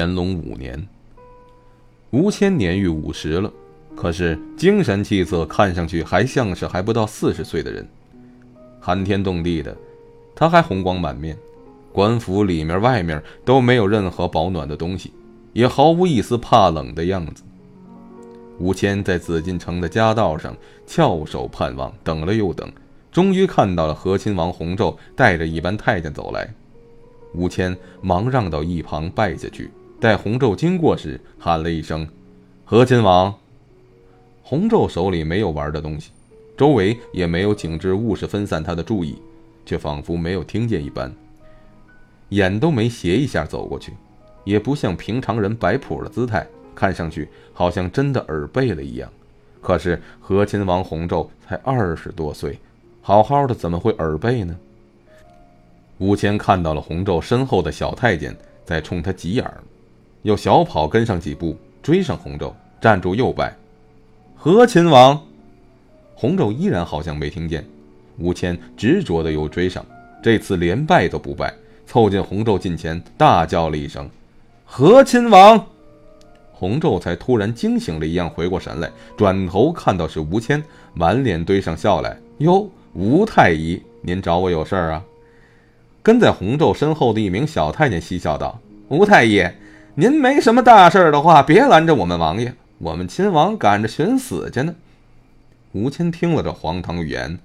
乾隆五年，吴谦年逾五十了，可是精神气色看上去还像是还不到四十岁的人。寒天冻地的，他还红光满面，官府里面外面都没有任何保暖的东西，也毫无一丝怕冷的样子。吴谦在紫禁城的夹道上翘首盼望，等了又等，终于看到了和亲王弘昼带着一班太监走来。吴谦忙让到一旁拜下去，待红昼经过时，喊了一声：“和亲王。”红昼手里没有玩的东西，周围也没有景致物事分散他的注意，却仿佛没有听见一般，眼都没斜一下走过去，也不像平常人摆谱的姿态，看上去好像真的耳背了一样。可是和亲王弘昼才二十多岁，好好的怎么会耳背呢？吴谦看到了洪昼身后的小太监在冲他挤眼儿，又小跑跟上几步，追上洪昼，站住又拜：“和亲王。”洪昼依然好像没听见。吴谦执着的又追上，这次连拜都不拜，凑近洪昼近前，大叫了一声：“和亲王！”洪昼才突然惊醒了一样回过神来，转头看到是吴谦，满脸堆上笑来：“哟，吴太医，您找我有事儿啊？”跟在洪昼身后的一名小太监嬉笑道：“吴太医，您没什么大事的话，别拦着我们王爷，我们亲王赶着寻死去呢。”吴谦听了这荒唐语言，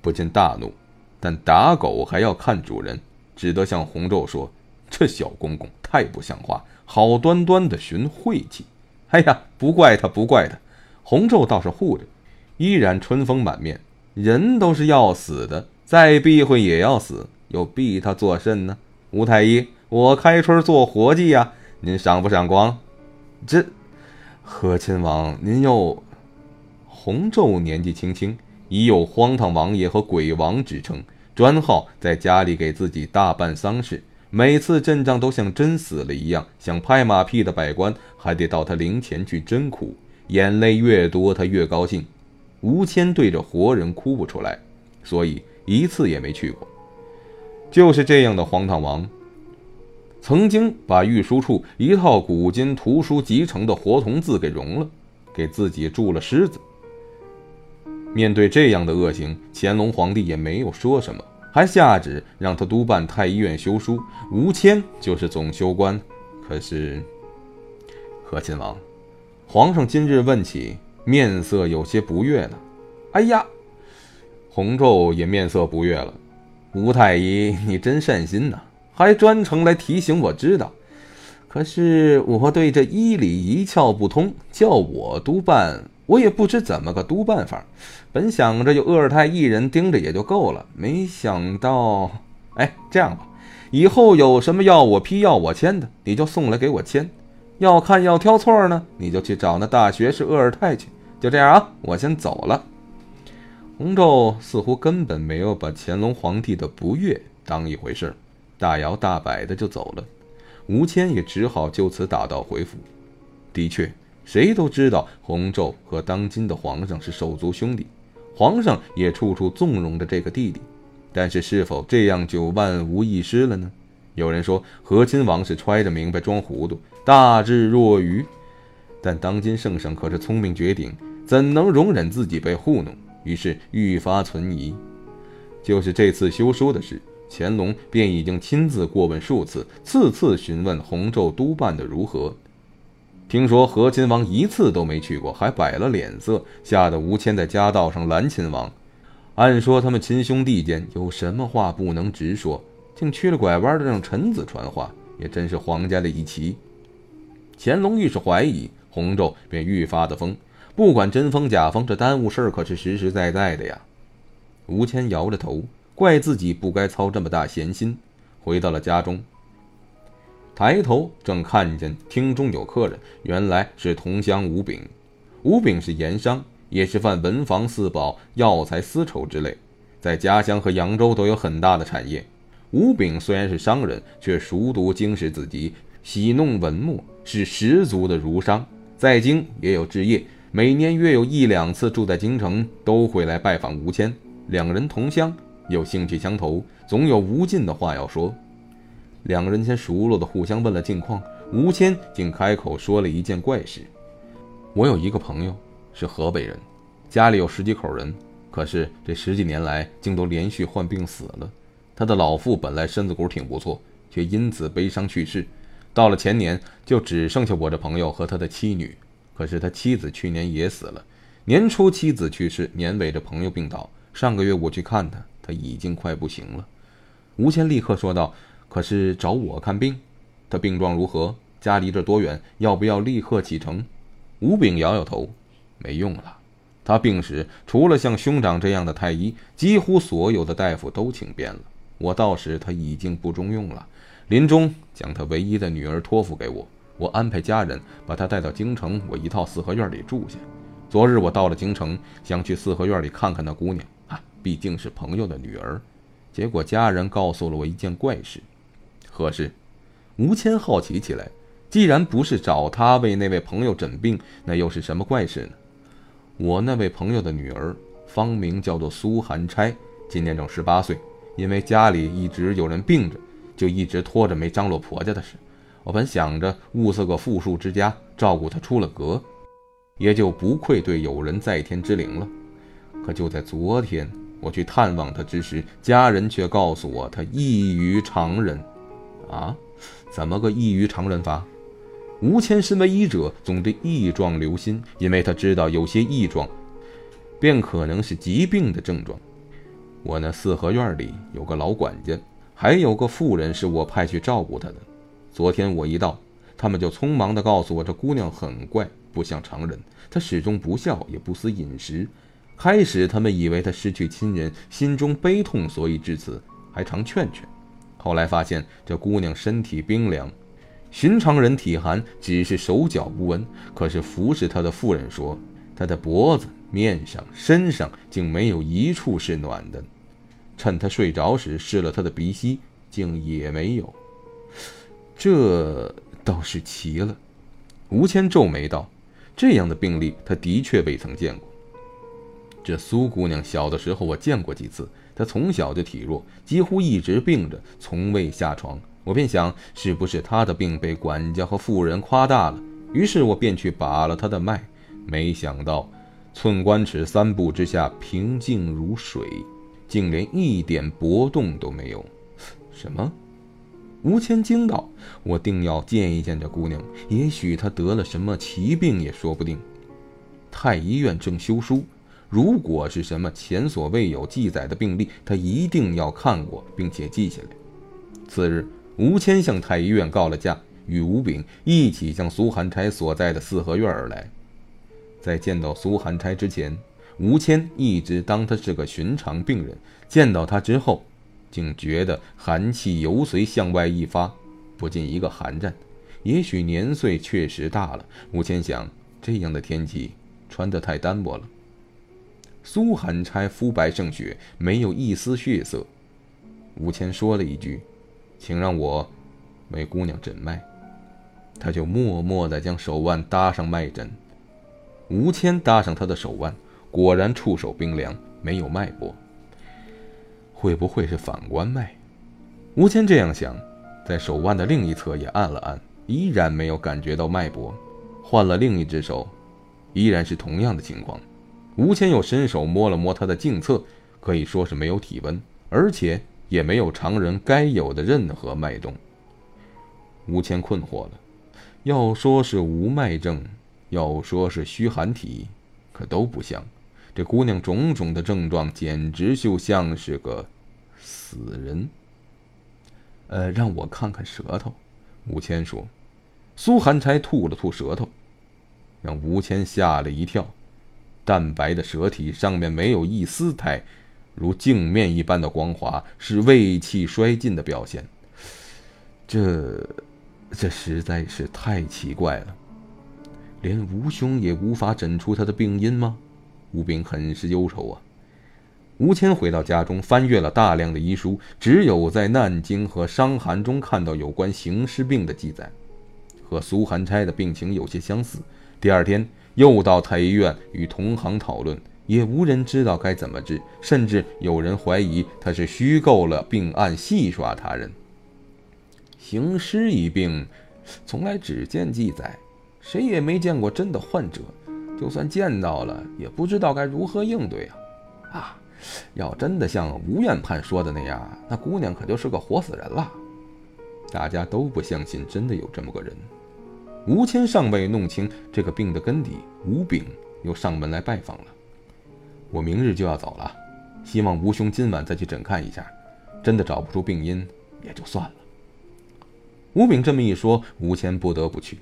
不禁大怒，但打狗还要看主人，只得向洪昼说：“这小公公太不像话，好端端的寻晦气。”哎呀，不怪他，不怪他。洪昼倒是护着，依然春风满面。人都是要死的，再避讳也要死。又避他作甚呢？吴太医，我开春做活计呀，您赏不赏光？这，和亲王，您又……洪昼年纪轻轻，已有荒唐王爷和鬼王之称，专好在家里给自己大办丧事，每次阵仗都像真死了一样，想拍马屁的百官还得到他灵前去真哭，眼泪越多，他越高兴。吴谦对着活人哭不出来，所以一次也没去过。就是这样的荒唐王，曾经把御书处一套古今图书集成的活铜字给融了，给自己铸了狮子。面对这样的恶行，乾隆皇帝也没有说什么，还下旨让他督办太医院修书，吴谦就是总修官。可是，和亲王，皇上今日问起，面色有些不悦呢。哎呀，洪昼也面色不悦了。吴太医，你真善心呐，还专程来提醒我知道。可是我对这医理一窍不通，叫我督办，我也不知怎么个督办法。本想着有鄂尔泰一人盯着也就够了，没想到……哎，这样吧，以后有什么要我批、要我签的，你就送来给我签；要看、要挑错呢，你就去找那大学士鄂尔泰去。就这样啊，我先走了。洪昼似乎根本没有把乾隆皇帝的不悦当一回事大摇大摆的就走了。吴谦也只好就此打道回府。的确，谁都知道洪昼和当今的皇上是手足兄弟，皇上也处处纵容着这个弟弟。但是，是否这样就万无一失了呢？有人说和亲王是揣着明白装糊涂，大智若愚。但当今圣上可是聪明绝顶，怎能容忍自己被糊弄？于是愈发存疑，就是这次修书的事，乾隆便已经亲自过问数次，次次询问洪昼督办的如何。听说和亲王一次都没去过，还摆了脸色，吓得吴谦在家道上拦亲王。按说他们亲兄弟间有什么话不能直说，竟曲了拐弯的让臣子传话，也真是皇家的一奇。乾隆愈是怀疑，洪昼便愈发的疯。不管真疯假疯，这耽误事儿可是实实在在的呀。吴谦摇着头，怪自己不该操这么大闲心。回到了家中，抬头正看见厅中有客人，原来是同乡吴炳。吴炳是盐商，也是贩文房四宝、药材丝绸之类，在家乡和扬州都有很大的产业。吴炳虽然是商人，却熟读经史子集，喜弄文墨，是十足的儒商，在京也有置业。每年约有一两次住在京城，都会来拜访吴谦。两人同乡，又兴趣相投，总有无尽的话要说。两个人先熟络的互相问了近况。吴谦竟开口说了一件怪事：我有一个朋友是河北人，家里有十几口人，可是这十几年来竟都连续患病死了。他的老父本来身子骨挺不错，却因此悲伤去世。到了前年，就只剩下我这朋友和他的妻女。可是他妻子去年也死了。年初妻子去世，年尾这朋友病倒。上个月我去看他，他已经快不行了。吴谦立刻说道：“可是找我看病？他病状如何？家离这多远？要不要立刻启程？”吴炳摇摇头：“没用了。他病时，除了像兄长这样的太医，几乎所有的大夫都请遍了。我到时他已经不中用了。”临终将他唯一的女儿托付给我，我安排家人把他带到京城我一套四合院里住下。昨日我到了京城，想去四合院里看看那姑娘，毕竟是朋友的女儿。结果家人告诉了我一件怪事。何事？吴谦好奇起来。既然不是找他为那位朋友诊病，那又是什么怪事呢？我那位朋友的女儿芳名叫做苏寒钗，今年正十八岁，因为家里一直有人病着。就一直拖着没张罗婆家的事，我本想着物色个富庶之家照顾她出了阁，也就不愧对有人在天之灵了。可就在昨天我去探望他之时，家人却告诉我他异于常人。啊，怎么个异于常人法？吴谦身为医者，总对异状留心，因为他知道有些异状，便可能是疾病的症状。我那四合院里有个老管家。还有个妇人是我派去照顾他的。昨天我一到，他们就匆忙地告诉我，这姑娘很怪，不像常人。她始终不笑，也不思饮食。开始他们以为她失去亲人，心中悲痛，所以至此，还常劝劝。后来发现这姑娘身体冰凉，寻常人体寒，只是手脚不温。可是服侍她的妇人说，她的脖子、面上、身上竟没有一处是暖的。趁他睡着时试了他的鼻息，竟也没有。这倒是奇了。吴谦皱眉道：“这样的病例，他的确未曾见过。这苏姑娘小的时候我见过几次，她从小就体弱，几乎一直病着，从未下床。我便想，是不是她的病被管家和妇人夸大了？于是我便去把了她的脉，没想到，寸关尺三步之下，平静如水。”竟连一点波动都没有，什么？吴谦惊道：“我定要见一见这姑娘，也许她得了什么奇病也说不定。”太医院正修书，如果是什么前所未有记载的病例，他一定要看过并且记下来。次日，吴谦向太医院告了假，与吴炳一起向苏寒钗所在的四合院而来。在见到苏寒钗之前。吴谦一直当他是个寻常病人，见到他之后，竟觉得寒气由随向外一发，不禁一个寒战。也许年岁确实大了，吴谦想，这样的天气穿得太单薄了。苏寒差肤白胜雪，没有一丝血色。吴谦说了一句：“请让我为姑娘诊脉。”他就默默地将手腕搭上脉诊。吴谦搭上他的手腕。果然触手冰凉，没有脉搏。会不会是反关脉？吴谦这样想，在手腕的另一侧也按了按，依然没有感觉到脉搏。换了另一只手，依然是同样的情况。吴谦又伸手摸了摸他的颈侧，可以说是没有体温，而且也没有常人该有的任何脉动。吴谦困惑了，要说是无脉症，要说是虚寒体，可都不像。这姑娘种种的症状，简直就像是个死人。呃，让我看看舌头。吴谦说。苏寒钗吐了吐舌头，让吴谦吓了一跳。淡白的舌体上面没有一丝苔，如镜面一般的光滑，是胃气衰尽的表现。这，这实在是太奇怪了。连吴兄也无法诊出他的病因吗？吴炳很是忧愁啊。吴谦回到家中，翻阅了大量的医书，只有在《难经》和《伤寒》中看到有关行尸病的记载，和苏寒差的病情有些相似。第二天又到太医院与同行讨论，也无人知道该怎么治，甚至有人怀疑他是虚构了病案戏耍他人。行尸一病，从来只见记载，谁也没见过真的患者。就算见到了，也不知道该如何应对啊！啊，要真的像吴院判说的那样，那姑娘可就是个活死人了。大家都不相信真的有这么个人。吴谦尚未弄清这个病的根底，吴炳又上门来拜访了。我明日就要走了，希望吴兄今晚再去诊看一下。真的找不出病因，也就算了。吴炳这么一说，吴谦不得不去。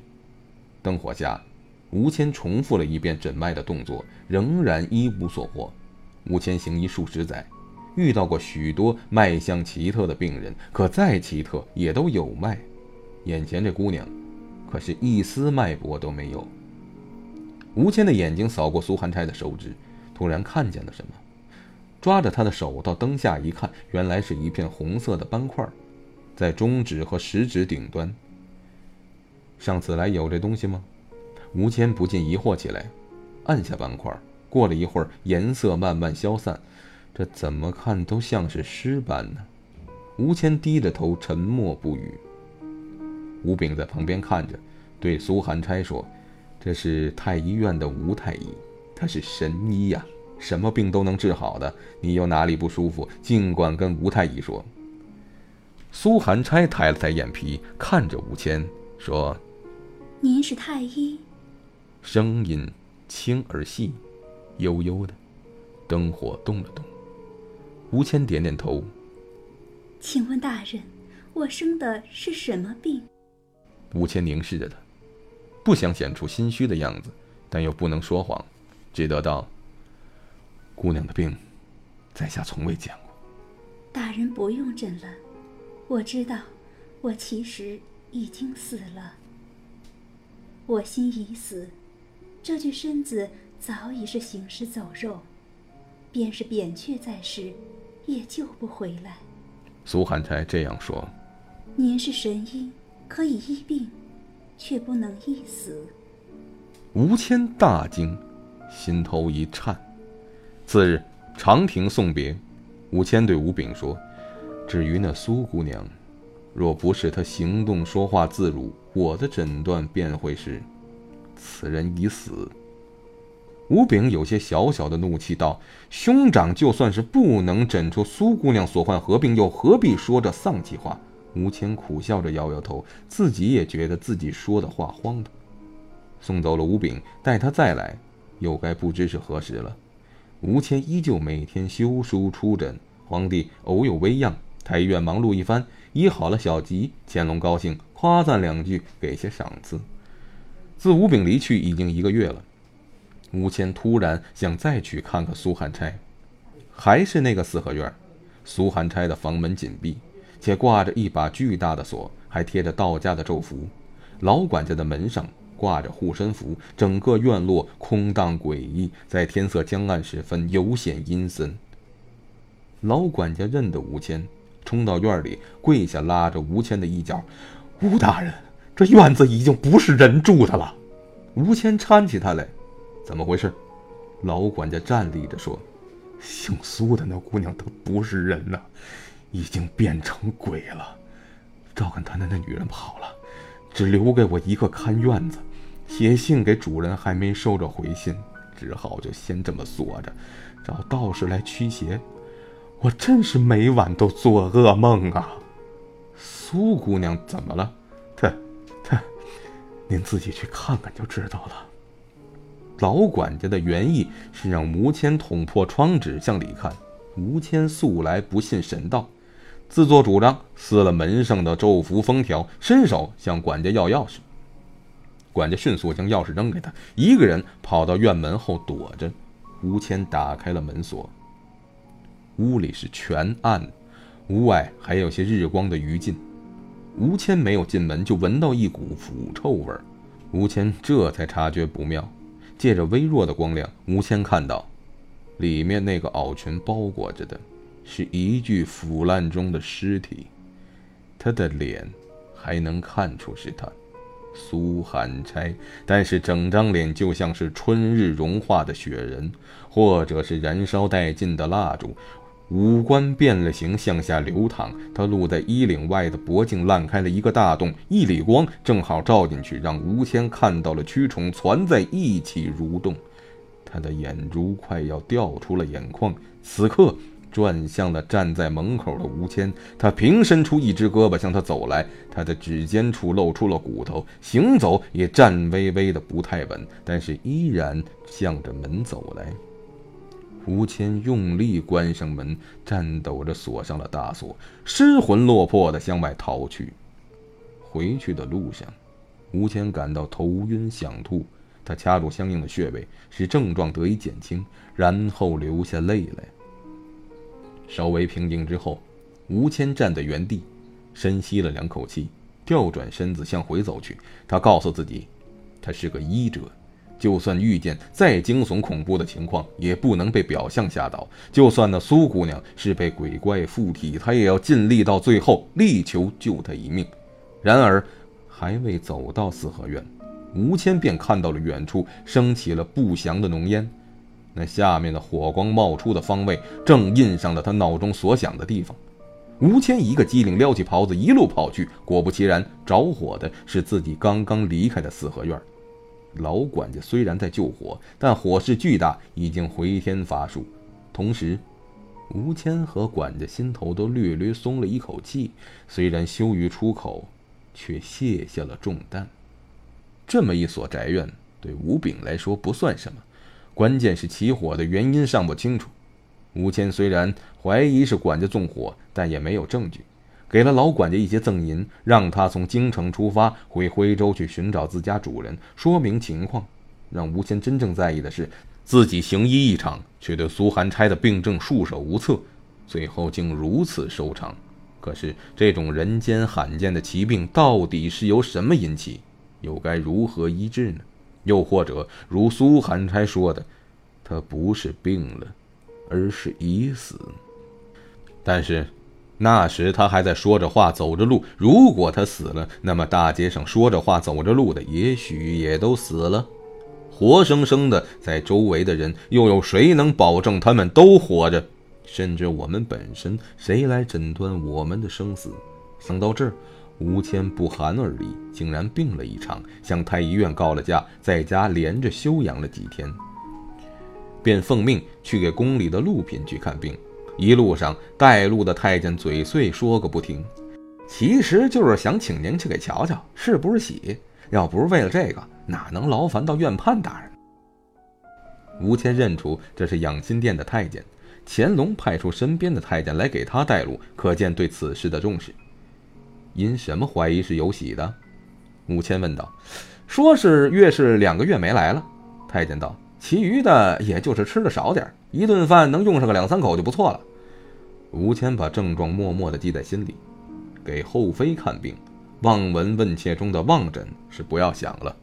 灯火下。吴谦重复了一遍诊脉的动作，仍然一无所获。吴谦行医数十载，遇到过许多脉象奇特的病人，可再奇特也都有脉。眼前这姑娘，可是一丝脉搏都没有。吴谦的眼睛扫过苏寒钗的手指，突然看见了什么，抓着他的手到灯下一看，原来是一片红色的斑块，在中指和食指顶端。上次来有这东西吗？吴谦不禁疑惑起来，按下斑块，过了一会儿，颜色慢慢消散，这怎么看都像是尸斑呢。吴谦低着头，沉默不语。吴炳在旁边看着，对苏寒钗说：“这是太医院的吴太医，他是神医呀，什么病都能治好的。你有哪里不舒服，尽管跟吴太医说。”苏寒钗抬了抬眼皮，看着吴谦说：“您是太医。”声音轻而细，悠悠的，灯火动了动。吴谦点点头。请问大人，我生的是什么病？吴谦凝视着他，不想显出心虚的样子，但又不能说谎，只得道：“姑娘的病，在下从未见过。”大人不用诊了，我知道，我其实已经死了。我心已死。这具身子早已是行尸走肉，便是扁鹊在世，也救不回来。苏寒差这样说：“您是神医，可以医病，却不能医死。”吴谦大惊，心头一颤。次日长亭送别，吴谦对吴炳说：“至于那苏姑娘，若不是她行动说话自如，我的诊断便会是。”此人已死。吴炳有些小小的怒气道：“兄长就算是不能诊出苏姑娘所患何病，又何必说这丧气话？”吴谦苦笑着摇摇头，自己也觉得自己说的话荒唐。送走了吴炳，待他再来，又该不知是何时了。吴谦依旧每天修书出诊，皇帝偶有微恙，太医院忙碌一番，医好了小疾，乾隆高兴，夸赞两句，给些赏赐。自吴炳离去已经一个月了，吴谦突然想再去看看苏寒钗，还是那个四合院。苏寒钗的房门紧闭，且挂着一把巨大的锁，还贴着道家的咒符。老管家的门上挂着护身符，整个院落空荡诡异，在天色将暗时分尤显阴森。老管家认得吴谦，冲到院里跪下，拉着吴谦的衣角：“吴大人。”这院子已经不是人住的了。吴谦搀起他来，怎么回事？老管家站立着说：“姓苏的那姑娘，她不是人呐，已经变成鬼了。赵根他的那女人跑了，只留给我一个看院子，写信给主人还没收着回信，只好就先这么锁着，找道士来驱邪。我真是每晚都做噩梦啊。苏姑娘怎么了？她她……”您自己去看看就知道了。老管家的原意是让吴谦捅破窗纸向里看。吴谦素来不信神道，自作主张撕了门上的咒符封条，伸手向管家要钥匙。管家迅速将钥匙扔给他，一个人跑到院门后躲着。吴谦打开了门锁，屋里是全暗，屋外还有些日光的余烬。吴谦没有进门，就闻到一股腐臭味儿。吴谦这才察觉不妙，借着微弱的光亮，吴谦看到，里面那个袄裙包裹着的，是一具腐烂中的尸体。他的脸还能看出是他，苏寒差，但是整张脸就像是春日融化的雪人，或者是燃烧殆尽的蜡烛。五官变了形，向下流淌。他露在衣领外的脖颈烂开了一个大洞，一缕光正好照进去，让吴谦看到了蛆虫攒在一起蠕动。他的眼珠快要掉出了眼眶，此刻转向了站在门口的吴谦。他平伸出一只胳膊向他走来，他的指尖处露出了骨头，行走也颤巍巍的不太稳，但是依然向着门走来。吴谦用力关上门，颤抖着锁上了大锁，失魂落魄的向外逃去。回去的路上，吴谦感到头晕想吐，他掐住相应的穴位，使症状得以减轻，然后流下泪来。稍微平静之后，吴谦站在原地，深吸了两口气，调转身子向回走去。他告诉自己，他是个医者。就算遇见再惊悚恐怖的情况，也不能被表象吓倒。就算那苏姑娘是被鬼怪附体，他也要尽力到最后，力求救她一命。然而，还未走到四合院，吴谦便看到了远处升起了不祥的浓烟，那下面的火光冒出的方位，正印上了他脑中所想的地方。吴谦一个机灵，撩起袍子，一路跑去。果不其然，着火的是自己刚刚离开的四合院。老管家虽然在救火，但火势巨大，已经回天乏术。同时，吴谦和管家心头都略略松了一口气，虽然羞于出口，却卸下了重担。这么一所宅院，对吴炳来说不算什么，关键是起火的原因尚不清楚。吴谦虽然怀疑是管家纵火，但也没有证据。给了老管家一些赠银，让他从京城出发回徽州去寻找自家主人，说明情况。让吴谦真正在意的是，自己行医一场，却对苏寒差的病症束手无策，最后竟如此收场。可是这种人间罕见的奇病，到底是由什么引起？又该如何医治呢？又或者如苏寒钗说的，他不是病了，而是已死？但是。那时他还在说着话走着路，如果他死了，那么大街上说着话走着路的也许也都死了，活生生的在周围的人又有谁能保证他们都活着？甚至我们本身，谁来诊断我们的生死？想到这儿，吴谦不寒而栗，竟然病了一场，向太医院告了假，在家连着休养了几天，便奉命去给宫里的陆嫔去看病。一路上带路的太监嘴碎说个不停，其实就是想请您去给瞧瞧是不是喜。要不是为了这个，哪能劳烦到院判大人？吴谦认出这是养心殿的太监，乾隆派出身边的太监来给他带路，可见对此事的重视。因什么怀疑是有喜的？吴谦问道。说是月氏两个月没来了。太监道。其余的也就是吃的少点一顿饭能用上个两三口就不错了。吴谦把症状默默地记在心里，给后妃看病，望闻问切中的望诊是不要想了，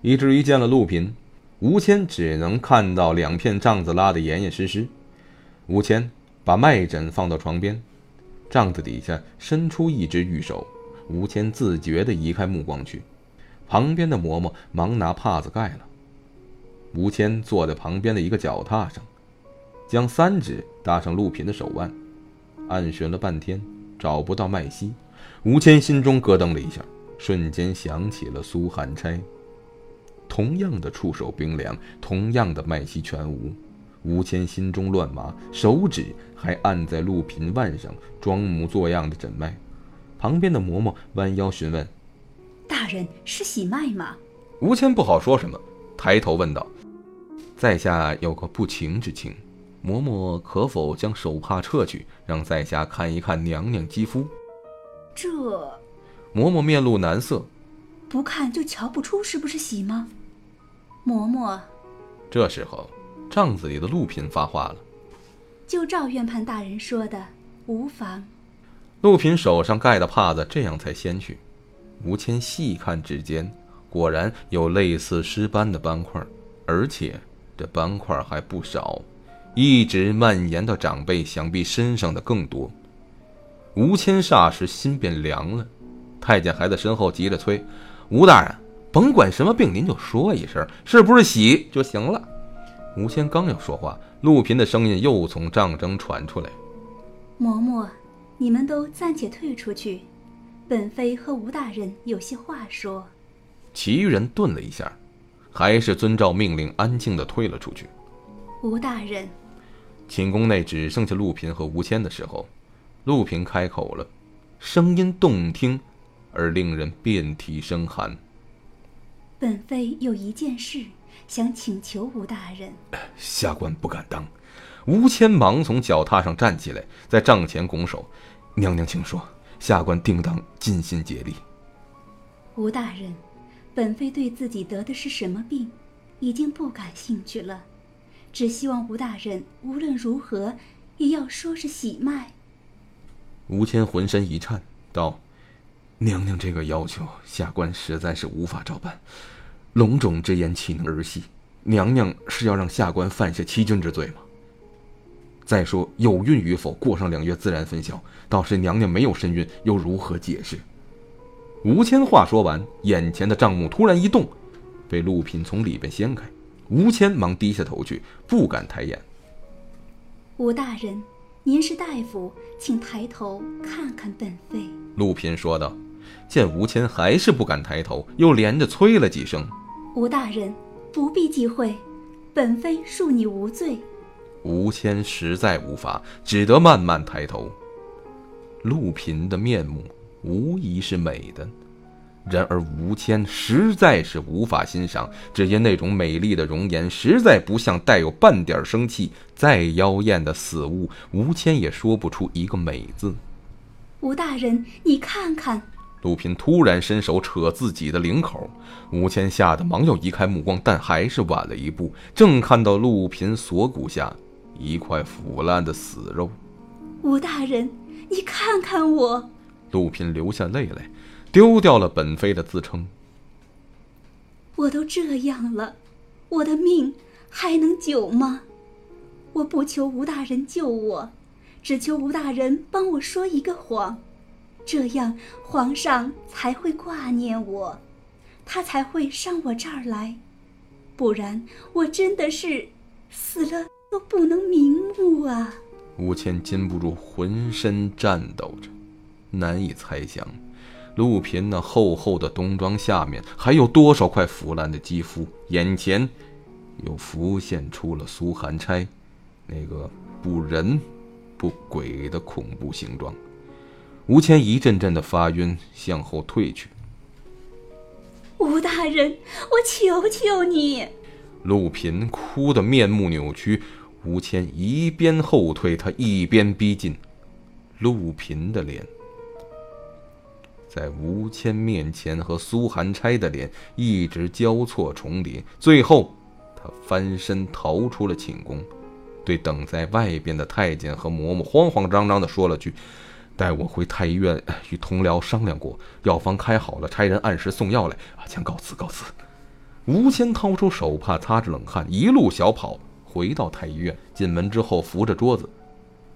以至于见了陆嫔，吴谦只能看到两片帐子拉得严严实实。吴谦把脉诊放到床边，帐子底下伸出一只玉手，吴谦自觉地移开目光去，旁边的嬷嬷忙拿帕子盖了。吴谦坐在旁边的一个脚踏上，将三指搭上陆嫔的手腕，按旋了半天，找不到脉息。吴谦心中咯噔了一下，瞬间想起了苏寒钗，同样的触手冰凉，同样的脉息全无。吴谦心中乱麻，手指还按在陆嫔腕上，装模作样的诊脉。旁边的嬷嬷弯腰询问：“大人是喜脉吗？”吴谦不好说什么，抬头问道。在下有个不情之请，嬷嬷可否将手帕撤去，让在下看一看娘娘肌肤？这，嬷嬷面露难色，不看就瞧不出是不是喜吗？嬷嬷，这时候帐子里的陆嫔发话了：“就照院判大人说的，无妨。”陆嫔手上盖的帕子这样才掀去，吴谦细看指尖，果然有类似尸斑的斑块，而且。这斑块还不少，一直蔓延到长辈想必身上的更多。吴谦霎时心便凉了。太监还在身后急着催：“吴大人，甭管什么病，您就说一声，是不是喜就行了。”吴谦刚要说话，陆嫔的声音又从帐中传出来：“嬷嬷，你们都暂且退出去，本妃和吴大人有些话说。其余人顿了一下，还是遵照命令，安静的退了出去。吴大人，寝宫内只剩下陆平和吴谦的时候，陆平开口了，声音动听，而令人遍体生寒。本妃有一件事想请求吴大人。下官不敢当。吴谦忙从脚踏上站起来，在帐前拱手：“娘娘，请说，下官定当尽心竭力。”吴大人，本妃对自己得的是什么病，已经不感兴趣了，只希望吴大人无论如何也要说是喜脉。吴谦浑身一颤，道：“娘娘这个要求，下官实在是无法照办。龙种之言岂能儿戏？娘娘是要让下官犯下欺君之罪吗？”再说有孕与否，过上两月自然分晓。到时娘娘没有身孕，又如何解释？吴谦话说完，眼前的帐幕突然一动，被陆品从里边掀开。吴谦忙低下头去，不敢抬眼。吴大人，您是大夫，请抬头看看本妃。陆品说道。见吴谦还是不敢抬头，又连着催了几声。吴大人，不必忌讳，本妃恕你无罪。吴谦实在无法，只得慢慢抬头。陆平的面目无疑是美的，然而吴谦实在是无法欣赏，只因那种美丽的容颜实在不像带有半点生气。再妖艳的死物，吴谦也说不出一个美字。吴大人，你看看。陆平突然伸手扯自己的领口，吴谦吓得忙要移开目光，但还是晚了一步，正看到陆平锁骨下。一块腐烂的死肉，吴大人，你看看我。陆平流下泪来，丢掉了本妃的自称。我都这样了，我的命还能久吗？我不求吴大人救我，只求吴大人帮我说一个谎，这样皇上才会挂念我，他才会上我这儿来。不然，我真的是死了。都不能瞑目啊！吴谦禁不住浑身颤抖着，难以猜想，陆平那厚厚的冬装下面还有多少块腐烂的肌肤。眼前又浮现出了苏寒钗那个不人不鬼的恐怖形状。吴谦一阵阵的发晕，向后退去。吴大人，我求求你！陆平哭得面目扭曲。吴谦一边后退，他一边逼近陆平的脸，在吴谦面前和苏寒钗的脸一直交错重叠，最后他翻身逃出了寝宫，对等在外边的太监和嬷嬷慌慌张张地说了句：“待我回太医院与同僚商量过，药方开好了，差人按时送药来。啊，请告辞，告辞。”吴谦掏出手帕擦着冷汗，一路小跑。回到太医院，进门之后扶着桌子，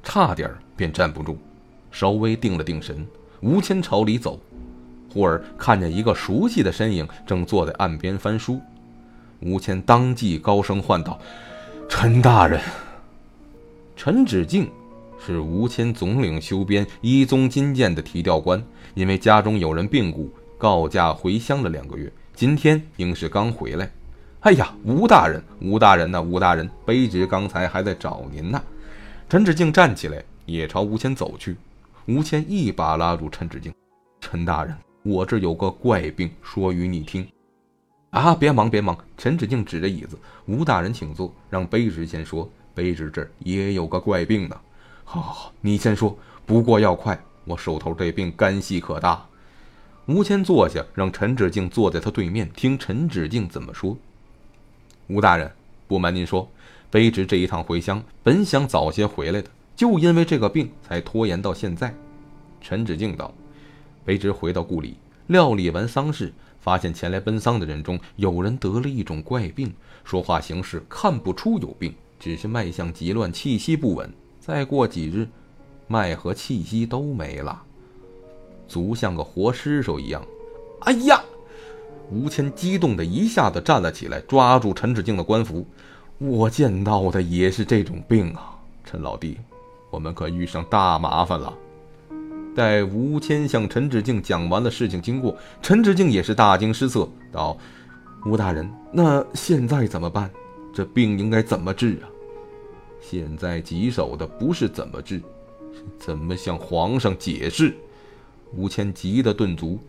差点便站不住，稍微定了定神，吴谦朝里走，忽而看见一个熟悉的身影正坐在岸边翻书，吴谦当即高声唤道：“陈大人。”陈芷静是吴谦总领修编一宗金鉴的提调官，因为家中有人病故，告假回乡了两个月，今天应是刚回来。哎呀，吴大人，吴大人呐，吴大人，卑职刚才还在找您呢。陈芷静站起来，也朝吴谦走去。吴谦一把拉住陈芷静：“陈大人，我这有个怪病，说与你听。”啊，别忙，别忙。陈芷静指着椅子：“吴大人，请坐，让卑职先说。卑职这儿也有个怪病呢。”“好好好，你先说，不过要快，我手头这病干系可大。”吴谦坐下，让陈芷静坐在他对面，听陈芷静怎么说。吴大人，不瞒您说，卑职这一趟回乡，本想早些回来的，就因为这个病才拖延到现在。陈芷静道：“卑职回到故里，料理完丧事，发现前来奔丧的人中有人得了一种怪病，说话行事看不出有病，只是脉象急乱，气息不稳。再过几日，脉和气息都没了，足像个活尸首一样。”哎呀！吴谦激动的一下子站了起来，抓住陈志敬的官服：“我见到的也是这种病啊，陈老弟，我们可遇上大麻烦了。待吴谦向陈志敬讲完了事情经过，陈志敬也是大惊失色，道：“吴大人，那现在怎么办？这病应该怎么治啊？”现在棘手的不是怎么治，是怎么向皇上解释。吴谦急得顿足。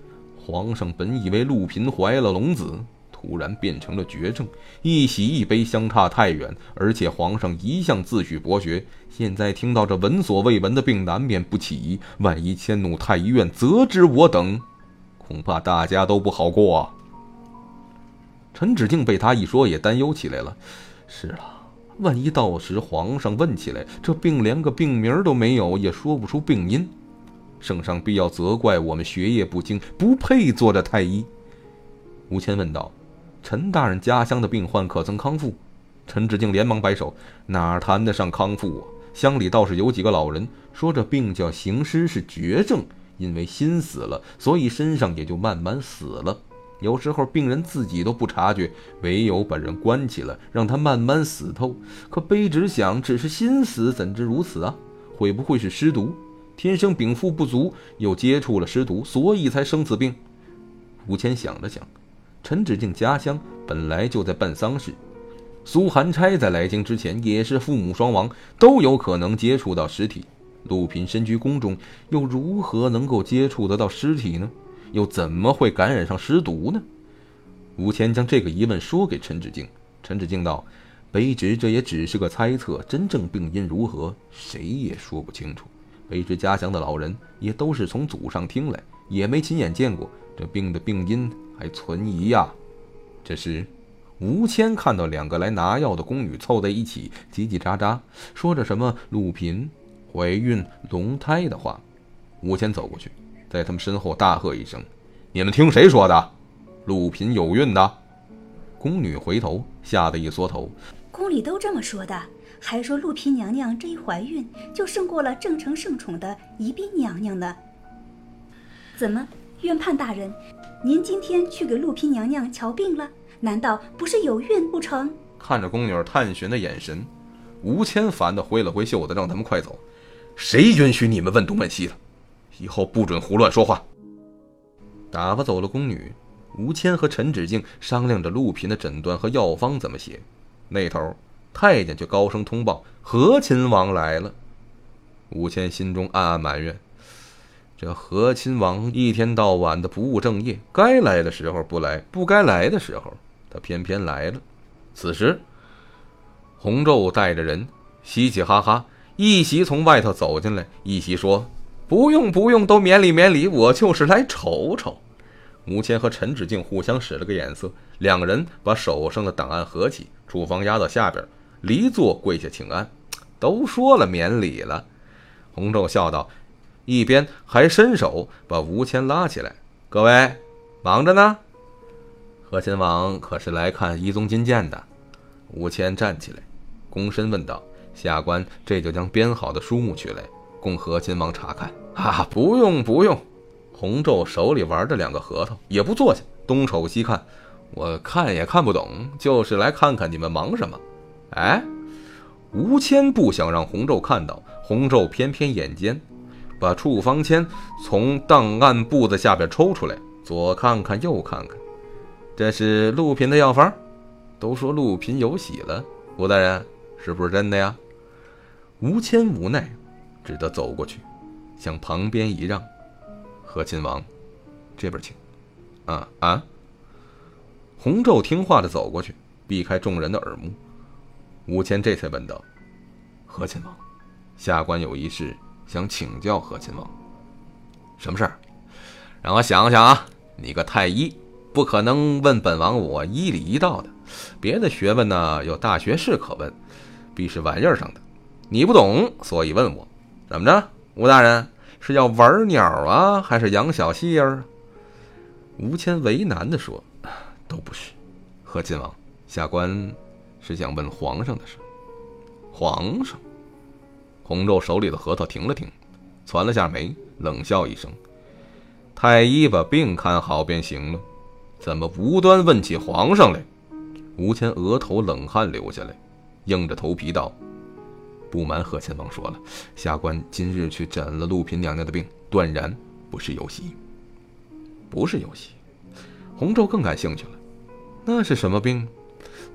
皇上本以为陆嫔怀了龙子，突然变成了绝症，一喜一悲相差太远。而且皇上一向自诩博学，现在听到这闻所未闻的病，难免不起疑。万一迁怒太医院，责之我等，恐怕大家都不好过啊！陈芷敬被他一说，也担忧起来了。是啊，万一到时皇上问起来，这病连个病名都没有，也说不出病因。圣上必要责怪我们学业不精，不配做这太医。吴谦问道：“陈大人家乡的病患可曾康复？”陈志敬连忙摆手：“哪谈得上康复啊？乡里倒是有几个老人说，这病叫行尸，是绝症，因为心死了，所以身上也就慢慢死了。有时候病人自己都不察觉，唯有把人关起来，让他慢慢死透。可卑职想，只是心死，怎知如此啊？会不会是尸毒？”天生禀赋不足，又接触了尸毒，所以才生此病。吴谦想了想，陈芷敬家乡本来就在办丧事，苏寒差在来京之前也是父母双亡，都有可能接触到尸体。陆平身居宫中，又如何能够接触得到尸体呢？又怎么会感染上尸毒呢？吴谦将这个疑问说给陈芷敬，陈芷敬道：“卑职这也只是个猜测，真正病因如何，谁也说不清楚。”卑职家乡的老人也都是从祖上听来，也没亲眼见过这病的病因，还存疑呀。这时，吴谦看到两个来拿药的宫女凑在一起，叽叽喳喳说着什么“陆嫔怀孕龙胎”的话。吴谦走过去，在他们身后大喝一声：“你们听谁说的？陆嫔有孕的？”宫女回头，吓得一缩头：“宫里都这么说的。”还说陆嫔娘娘这一怀孕就胜过了正承圣宠的宜宾娘娘呢。怎么，院判大人，您今天去给陆嫔娘娘瞧病了？难道不是有孕不成？看着宫女探寻的眼神，吴谦烦的挥了挥袖子，让他们快走。谁允许你们问东问西的？以后不准胡乱说话。打发走了宫女，吴谦和陈芷静商量着陆嫔的诊断和药方怎么写。那头。太监却高声通报：“和亲王来了。”吴谦心中暗暗埋怨：“这和亲王一天到晚的不务正业，该来的时候不来，不该来的时候他偏偏来了。”此时，洪昼带着人嘻嘻哈哈，一袭从外头走进来，一袭说：“不用不用，都免礼免礼，我就是来瞅瞅。”吴谦和陈芷敬互相使了个眼色，两个人把手上的档案合起，处方压到下边。离座跪下请安，都说了免礼了。洪昼笑道，一边还伸手把吴谦拉起来：“各位，忙着呢。和亲王可是来看一宗金剑的。”吴谦站起来，躬身问道：“下官这就将编好的书目取来，供和亲王查看。”“哈，不用不用。”洪昼手里玩着两个核桃，也不坐下，东瞅西看：“我看也看不懂，就是来看看你们忙什么。”哎，吴谦不想让洪昼看到，洪昼偏偏眼尖，把处方签从档案簿子下边抽出来，左看看右看看，这是陆嫔的药方。都说陆嫔有喜了，吴大人是不是真的呀？吴谦无奈，只得走过去，向旁边一让，和亲王，这边请。啊啊！洪昼听话的走过去，避开众人的耳目。吴谦这才问道：“和亲王，下官有一事想请教和亲王。什么事儿？让我想想啊！你个太医，不可能问本王我医理医道的。别的学问呢，有大学士可问，必是玩意儿上的。你不懂，所以问我。怎么着，吴大人是要玩鸟啊，还是养小戏儿？”吴谦为难地说：“都不是。和亲王，下官……”是想问皇上的事。皇上，洪昼手里的核桃停了停，攒了下眉，冷笑一声：“太医把病看好便行了，怎么无端问起皇上来？”吴谦额头冷汗流下来，硬着头皮道：“不瞒贺亲王说了，下官今日去诊了陆嫔娘娘的病，断然不是游戏。不是游戏。洪昼更感兴趣了，那是什么病？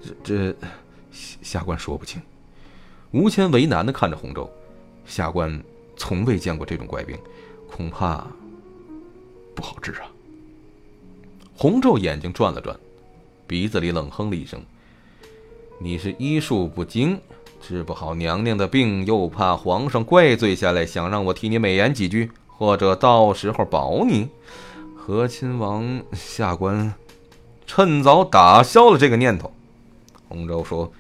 这这，下官说不清。吴谦为难的看着洪州，下官从未见过这种怪病，恐怕不好治啊。洪州眼睛转了转，鼻子里冷哼了一声：“你是医术不精。”治不好娘娘的病，又怕皇上怪罪下来，想让我替你美言几句，或者到时候保你。和亲王下官趁早打消了这个念头。洪州说：“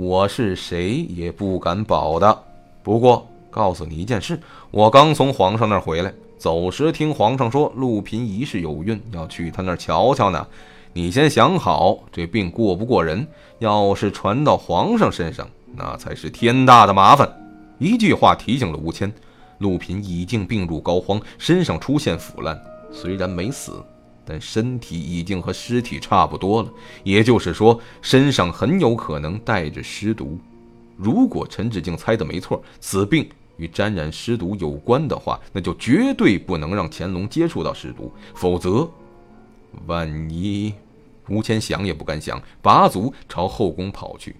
我是谁也不敢保的。不过告诉你一件事，我刚从皇上那儿回来，走时听皇上说陆嫔疑似有孕，要去他那儿瞧瞧呢。你先想好，这病过不过人，要是传到皇上身上。”那才是天大的麻烦！一句话提醒了吴谦，陆嫔已经病入膏肓，身上出现腐烂，虽然没死，但身体已经和尸体差不多了。也就是说，身上很有可能带着尸毒。如果陈志敬猜的没错，此病与沾染尸毒有关的话，那就绝对不能让乾隆接触到尸毒，否则，万一……吴谦想也不敢想，拔足朝后宫跑去。